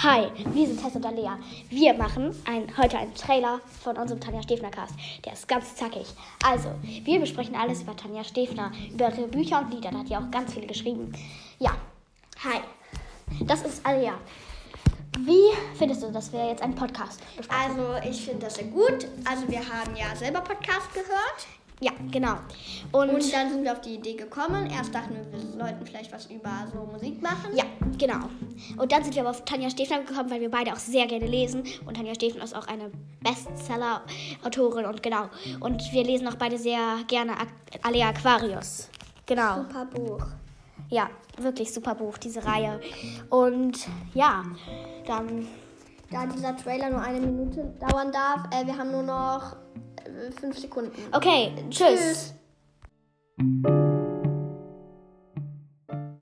Hi, wir sind Tess und Alea. Wir machen ein, heute einen Trailer von unserem Tanja Stefner Cast. Der ist ganz zackig. Also, wir besprechen alles über Tanja Stefner, über ihre Bücher und Lieder. Da hat die auch ganz viele geschrieben. Ja, hi. Das ist Alea. Wie findest du, dass wir jetzt einen Podcast besprechen? Also ich finde das sehr gut. Also wir haben ja selber Podcast gehört. Ja, genau. Und, Und dann sind wir auf die Idee gekommen. Erst dachten wir, wir sollten vielleicht was über so Musik machen. ja, genau. Und dann sind wir aber auf Tanja Stefner gekommen, weil wir beide auch sehr gerne lesen. Und Tanja Stefner ist auch eine Bestseller-Autorin und genau. Und wir lesen auch beide sehr gerne Alea Aquarius. Genau. Super Buch. Ja, wirklich super Buch, diese Reihe. Und ja, dann Da dieser Trailer nur eine Minute dauern darf, äh, wir haben nur noch fünf Sekunden. Okay, tschüss. Tschüss.